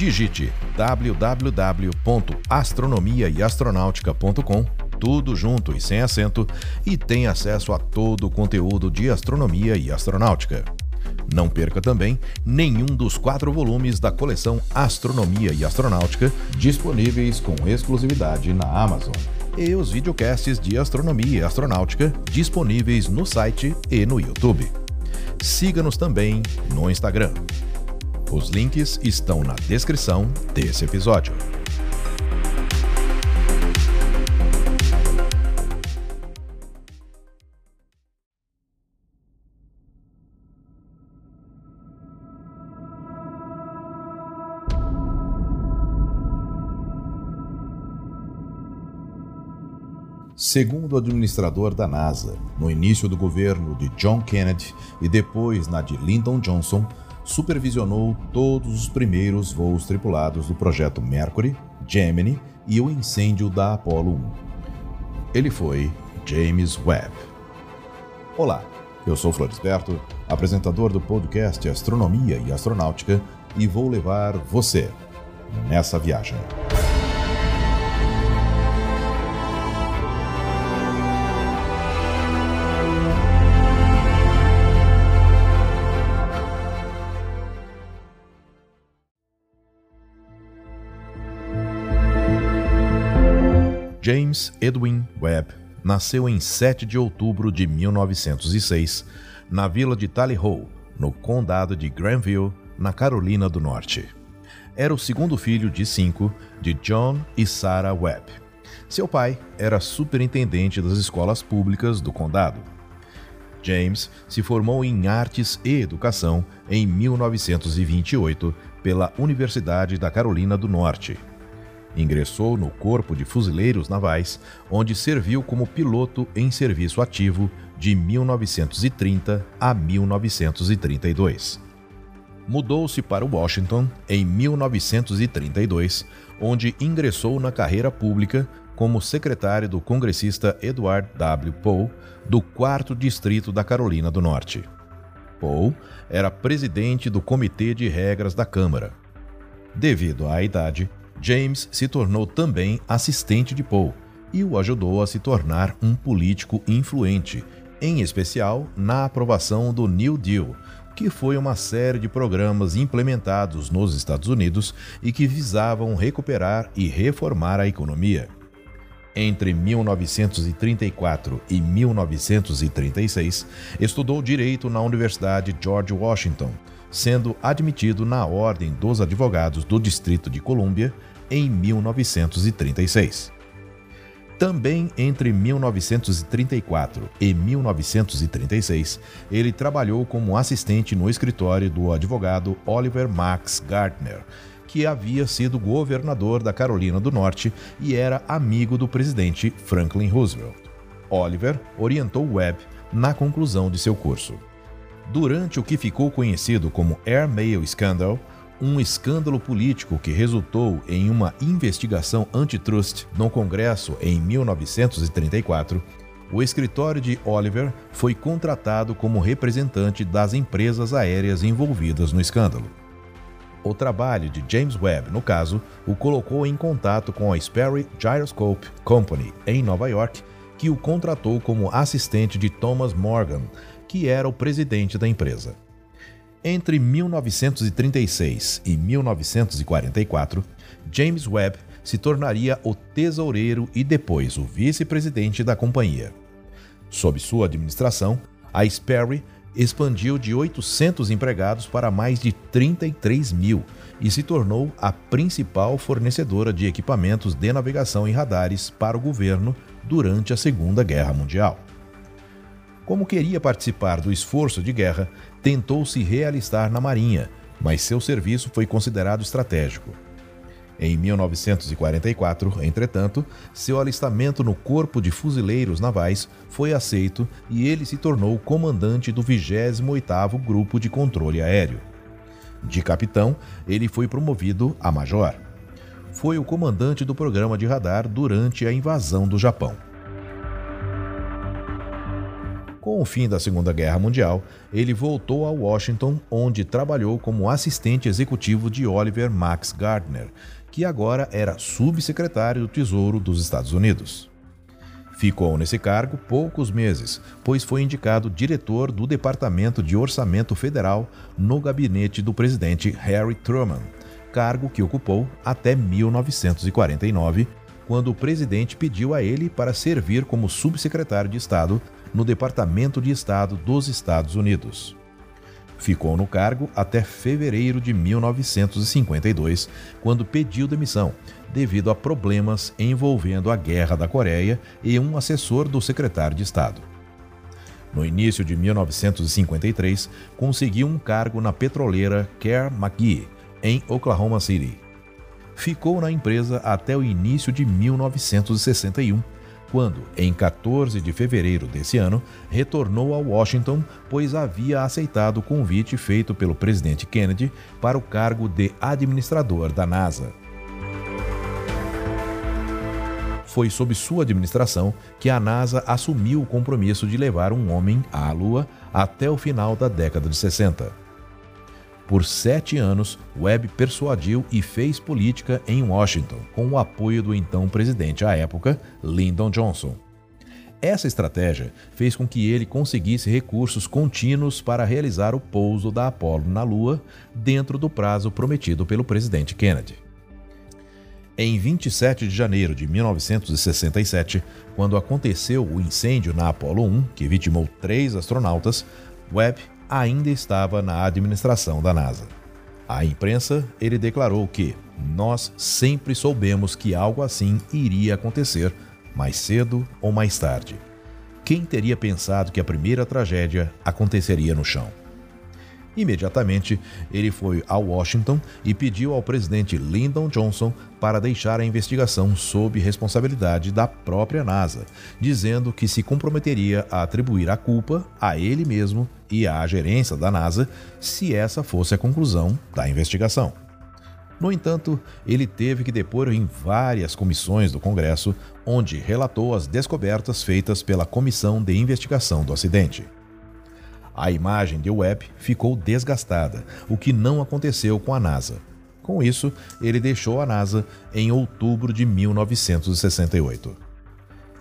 Digite www.astronomiaeastronautica.com, tudo junto e sem acento, e tenha acesso a todo o conteúdo de astronomia e astronáutica. Não perca também nenhum dos quatro volumes da coleção Astronomia e Astronáutica, disponíveis com exclusividade na Amazon. E os videocasts de astronomia e astronáutica disponíveis no site e no YouTube. Siga-nos também no Instagram. Os links estão na descrição desse episódio. Segundo o administrador da NASA, no início do governo de John Kennedy e depois na de Lyndon Johnson, supervisionou todos os primeiros voos tripulados do projeto Mercury, Gemini e o incêndio da Apollo 1. Ele foi James Webb. Olá, eu sou Florisberto, apresentador do podcast Astronomia e Astronáutica, e vou levar você nessa viagem. James Edwin Webb nasceu em 7 de outubro de 1906, na vila de Tally Ho, no condado de Granville, na Carolina do Norte. Era o segundo filho de cinco de John e Sarah Webb. Seu pai era superintendente das escolas públicas do condado. James se formou em Artes e Educação em 1928 pela Universidade da Carolina do Norte Ingressou no Corpo de Fuzileiros Navais, onde serviu como piloto em serviço ativo de 1930 a 1932. Mudou-se para Washington em 1932, onde ingressou na carreira pública como secretário do congressista Edward W. Poe, do 4 Distrito da Carolina do Norte. Poe era presidente do Comitê de Regras da Câmara. Devido à idade, James se tornou também assistente de Poe e o ajudou a se tornar um político influente, em especial na aprovação do New Deal, que foi uma série de programas implementados nos Estados Unidos e que visavam recuperar e reformar a economia. Entre 1934 e 1936, estudou direito na Universidade George Washington, sendo admitido na Ordem dos Advogados do Distrito de Colômbia em 1936. Também entre 1934 e 1936, ele trabalhou como assistente no escritório do advogado Oliver Max Gardner, que havia sido governador da Carolina do Norte e era amigo do presidente Franklin Roosevelt. Oliver orientou Webb na conclusão de seu curso. Durante o que ficou conhecido como Air Mail Scandal, um escândalo político que resultou em uma investigação antitrust no Congresso em 1934, o escritório de Oliver foi contratado como representante das empresas aéreas envolvidas no escândalo. O trabalho de James Webb, no caso, o colocou em contato com a Sperry Gyroscope Company, em Nova York, que o contratou como assistente de Thomas Morgan, que era o presidente da empresa. Entre 1936 e 1944, James Webb se tornaria o tesoureiro e depois o vice-presidente da companhia. Sob sua administração, a Sperry expandiu de 800 empregados para mais de 33 mil e se tornou a principal fornecedora de equipamentos de navegação e radares para o governo durante a Segunda Guerra Mundial. Como queria participar do esforço de guerra, tentou se realistar na Marinha, mas seu serviço foi considerado estratégico. Em 1944, entretanto, seu alistamento no Corpo de Fuzileiros Navais foi aceito e ele se tornou comandante do 28º Grupo de Controle Aéreo. De capitão, ele foi promovido a major. Foi o comandante do programa de radar durante a invasão do Japão. Com o fim da Segunda Guerra Mundial, ele voltou a Washington, onde trabalhou como assistente executivo de Oliver Max Gardner, que agora era subsecretário do Tesouro dos Estados Unidos. Ficou nesse cargo poucos meses, pois foi indicado diretor do Departamento de Orçamento Federal no gabinete do presidente Harry Truman, cargo que ocupou até 1949, quando o presidente pediu a ele para servir como subsecretário de Estado no Departamento de Estado dos Estados Unidos. Ficou no cargo até fevereiro de 1952, quando pediu demissão, devido a problemas envolvendo a Guerra da Coreia e um assessor do secretário de Estado. No início de 1953, conseguiu um cargo na petroleira Care McGee, em Oklahoma City. Ficou na empresa até o início de 1961 quando, em 14 de fevereiro desse ano, retornou a Washington, pois havia aceitado o convite feito pelo presidente Kennedy para o cargo de administrador da NASA. Foi sob sua administração que a NASA assumiu o compromisso de levar um homem à Lua até o final da década de 60. Por sete anos, Webb persuadiu e fez política em Washington, com o apoio do então presidente à época, Lyndon Johnson. Essa estratégia fez com que ele conseguisse recursos contínuos para realizar o pouso da Apollo na Lua dentro do prazo prometido pelo presidente Kennedy. Em 27 de janeiro de 1967, quando aconteceu o incêndio na Apollo 1, que vitimou três astronautas, Webb ainda estava na administração da NASA. À imprensa, ele declarou que nós sempre soubemos que algo assim iria acontecer, mais cedo ou mais tarde. Quem teria pensado que a primeira tragédia aconteceria no chão? Imediatamente, ele foi a Washington e pediu ao presidente Lyndon Johnson para deixar a investigação sob responsabilidade da própria NASA, dizendo que se comprometeria a atribuir a culpa a ele mesmo e à gerência da NASA se essa fosse a conclusão da investigação. No entanto, ele teve que depor em várias comissões do Congresso, onde relatou as descobertas feitas pela Comissão de Investigação do Acidente. A imagem de Webb ficou desgastada, o que não aconteceu com a NASA. Com isso, ele deixou a NASA em outubro de 1968.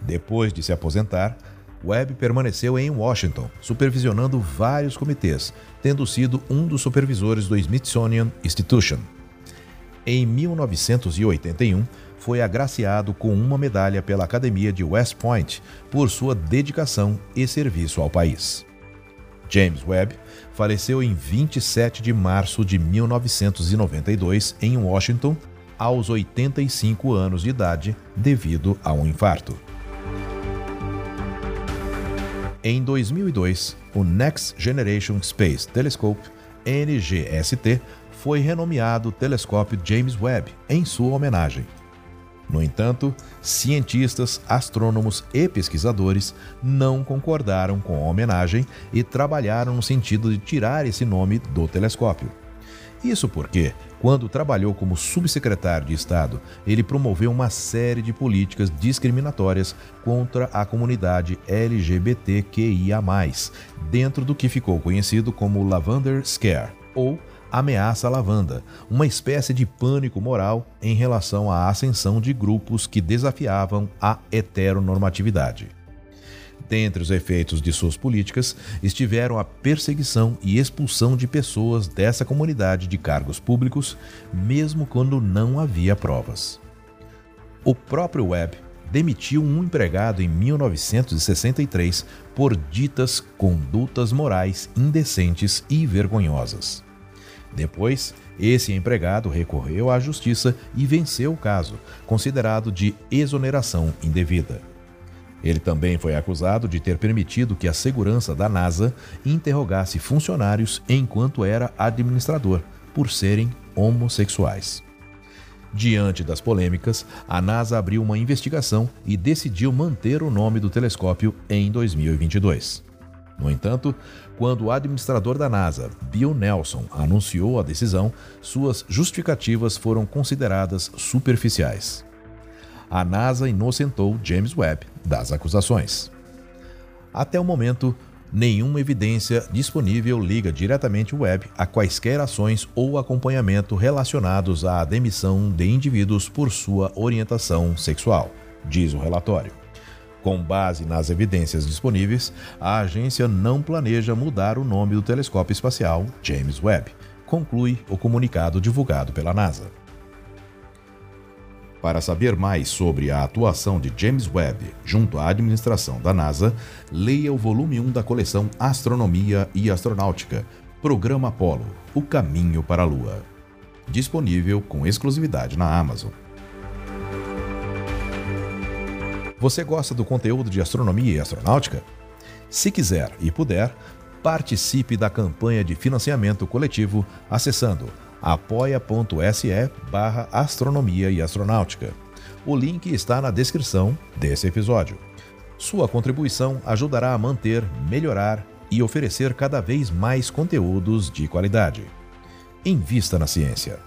Depois de se aposentar, Webb permaneceu em Washington, supervisionando vários comitês, tendo sido um dos supervisores do Smithsonian Institution. Em 1981, foi agraciado com uma medalha pela Academia de West Point por sua dedicação e serviço ao país. James Webb faleceu em 27 de março de 1992 em Washington, aos 85 anos de idade, devido a um infarto. Em 2002, o Next Generation Space Telescope, NGST, foi renomeado Telescópio James Webb em sua homenagem. No entanto, cientistas, astrônomos e pesquisadores não concordaram com a homenagem e trabalharam no sentido de tirar esse nome do telescópio. Isso porque, quando trabalhou como subsecretário de Estado, ele promoveu uma série de políticas discriminatórias contra a comunidade LGBTQIA, dentro do que ficou conhecido como Lavender Scare, ou ameaça lavanda, uma espécie de pânico moral em relação à ascensão de grupos que desafiavam a heteronormatividade. Dentre os efeitos de suas políticas estiveram a perseguição e expulsão de pessoas dessa comunidade de cargos públicos, mesmo quando não havia provas. O próprio Webb demitiu um empregado em 1963 por ditas condutas morais indecentes e vergonhosas. Depois, esse empregado recorreu à justiça e venceu o caso, considerado de exoneração indevida. Ele também foi acusado de ter permitido que a segurança da NASA interrogasse funcionários enquanto era administrador, por serem homossexuais. Diante das polêmicas, a NASA abriu uma investigação e decidiu manter o nome do telescópio em 2022. No entanto, quando o administrador da NASA, Bill Nelson, anunciou a decisão, suas justificativas foram consideradas superficiais. A NASA inocentou James Webb das acusações. Até o momento, Nenhuma evidência disponível liga diretamente o web a quaisquer ações ou acompanhamento relacionados à demissão de indivíduos por sua orientação sexual, diz o relatório. Com base nas evidências disponíveis, a agência não planeja mudar o nome do telescópio espacial James Webb, conclui o comunicado divulgado pela NASA. Para saber mais sobre a atuação de James Webb junto à administração da NASA, leia o volume 1 da coleção Astronomia e Astronáutica, Programa Apollo O Caminho para a Lua. Disponível com exclusividade na Amazon. Você gosta do conteúdo de astronomia e astronáutica? Se quiser e puder, participe da campanha de financiamento coletivo acessando apoia.se barra astronomia e astronáutica. O link está na descrição desse episódio. Sua contribuição ajudará a manter, melhorar e oferecer cada vez mais conteúdos de qualidade. Invista na ciência.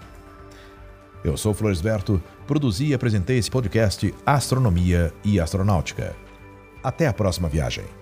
Eu sou Floresberto, produzi e apresentei esse podcast Astronomia e Astronáutica. Até a próxima viagem.